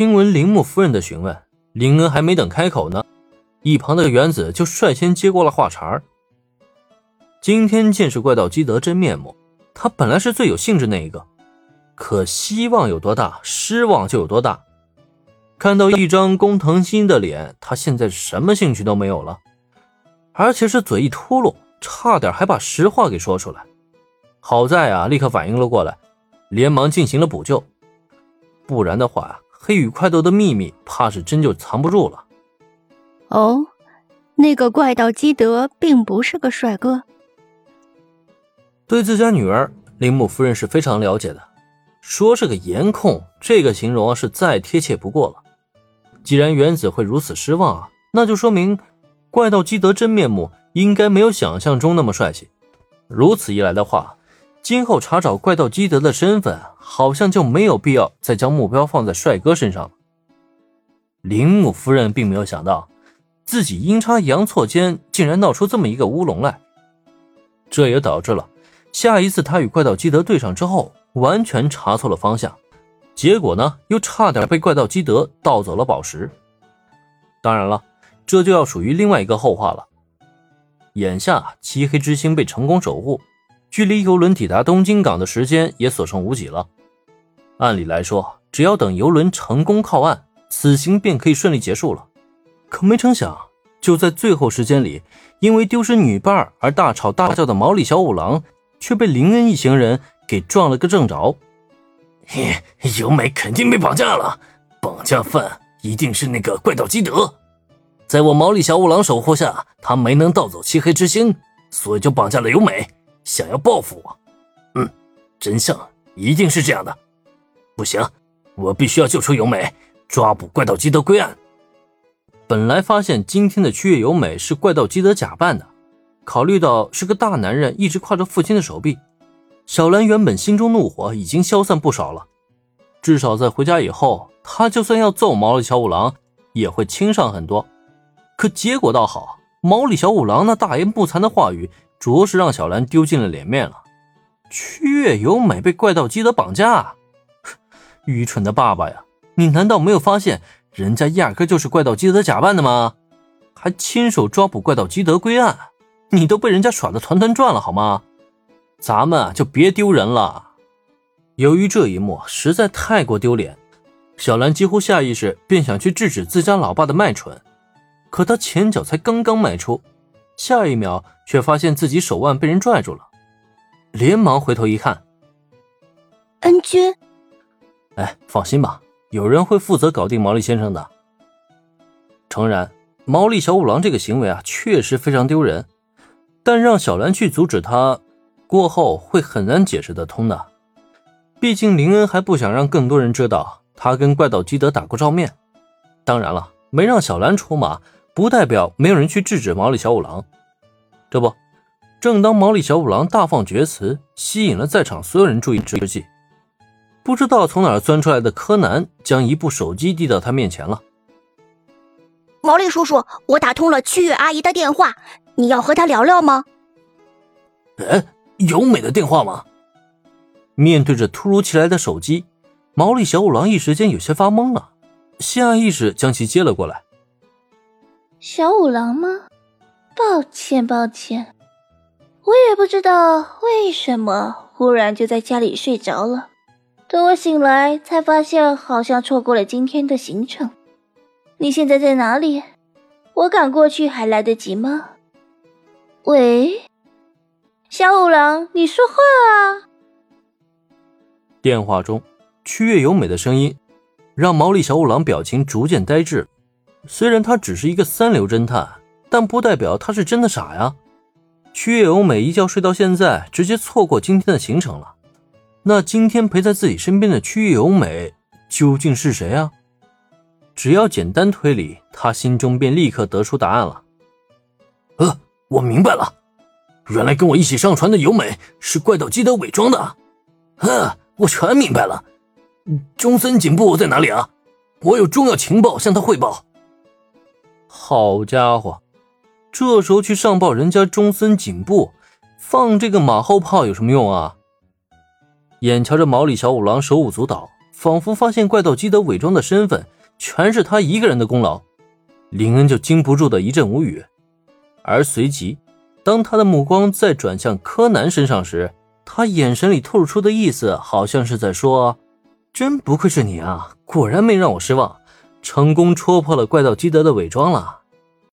听闻铃木夫人的询问，林恩还没等开口呢，一旁的原子就率先接过了话茬。今天见识怪盗基德真面目，他本来是最有兴致那一个，可希望有多大，失望就有多大。看到一张工藤新的脸，他现在什么兴趣都没有了，而且是嘴一秃噜，差点还把实话给说出来。好在啊，立刻反应了过来，连忙进行了补救，不然的话，黑羽快斗的秘密怕是真就藏不住了。哦，那个怪盗基德并不是个帅哥。对自家女儿，铃木夫人是非常了解的。说是个颜控，这个形容是再贴切不过了。既然原子会如此失望啊，那就说明怪盗基德真面目应该没有想象中那么帅气。如此一来的话，今后查找怪盗基德的身份，好像就没有必要再将目标放在帅哥身上了。铃木夫人并没有想到，自己阴差阳错间竟然闹出这么一个乌龙来，这也导致了。下一次他与怪盗基德对上之后，完全查错了方向，结果呢，又差点被怪盗基德盗走了宝石。当然了，这就要属于另外一个后话了。眼下漆黑之星被成功守护，距离游轮抵达东京港的时间也所剩无几了。按理来说，只要等游轮成功靠岸，此行便可以顺利结束了。可没成想，就在最后时间里，因为丢失女伴而大吵大叫的毛利小五郎。却被林恩一行人给撞了个正着。嘿，由美肯定被绑架了，绑架犯一定是那个怪盗基德。在我毛利小五郎守护下，他没能盗走漆黑之星，所以就绑架了由美，想要报复我。嗯，真相一定是这样的。不行，我必须要救出由美，抓捕怪盗基德归案。本来发现今天的区月由美是怪盗基德假扮的。考虑到是个大男人一直挎着父亲的手臂，小兰原本心中怒火已经消散不少了。至少在回家以后，她就算要揍毛利小五郎，也会轻上很多。可结果倒好，毛利小五郎那大言不惭的话语，着实让小兰丢尽了脸面了。曲月由美被怪盗基德绑架，愚蠢的爸爸呀！你难道没有发现人家压根就是怪盗基德假扮的吗？还亲手抓捕怪盗基德归案？你都被人家耍的团团转了，好吗？咱们就别丢人了。由于这一幕实在太过丢脸，小兰几乎下意识便想去制止自家老爸的卖蠢。可她前脚才刚刚迈出，下一秒却发现自己手腕被人拽住了，连忙回头一看，恩君。哎，放心吧，有人会负责搞定毛利先生的。诚然，毛利小五郎这个行为啊，确实非常丢人。但让小兰去阻止他，过后会很难解释得通的。毕竟林恩还不想让更多人知道他跟怪盗基德打过照面。当然了，没让小兰出马，不代表没有人去制止毛利小五郎。这不，正当毛利小五郎大放厥词，吸引了在场所有人注意之际，不知道从哪儿钻出来的柯南将一部手机递到他面前了。毛利叔叔，我打通了区月阿姨的电话。你要和她聊聊吗？哎，由美的电话吗？面对着突如其来的手机，毛利小五郎一时间有些发懵了，下意识将其接了过来。小五郎吗？抱歉，抱歉，我也不知道为什么忽然就在家里睡着了。等我醒来，才发现好像错过了今天的行程。你现在在哪里？我赶过去还来得及吗？喂，小五郎，你说话啊！电话中，曲月由美的声音让毛利小五郎表情逐渐呆滞。虽然他只是一个三流侦探，但不代表他是真的傻呀。曲月由美一觉睡到现在，直接错过今天的行程了。那今天陪在自己身边的曲月由美究竟是谁啊？只要简单推理，他心中便立刻得出答案了。呃。我明白了，原来跟我一起上船的由美是怪盗基德伪装的。呵，我全明白了。中森警部在哪里啊？我有重要情报向他汇报。好家伙，这时候去上报人家中森警部，放这个马后炮有什么用啊？眼瞧着毛利小五郎手舞足蹈，仿佛发现怪盗基德伪装的身份全是他一个人的功劳，林恩就禁不住的一阵无语。而随即，当他的目光再转向柯南身上时，他眼神里透露出的意思，好像是在说：“真不愧是你啊，果然没让我失望，成功戳破了怪盗基德的伪装了。”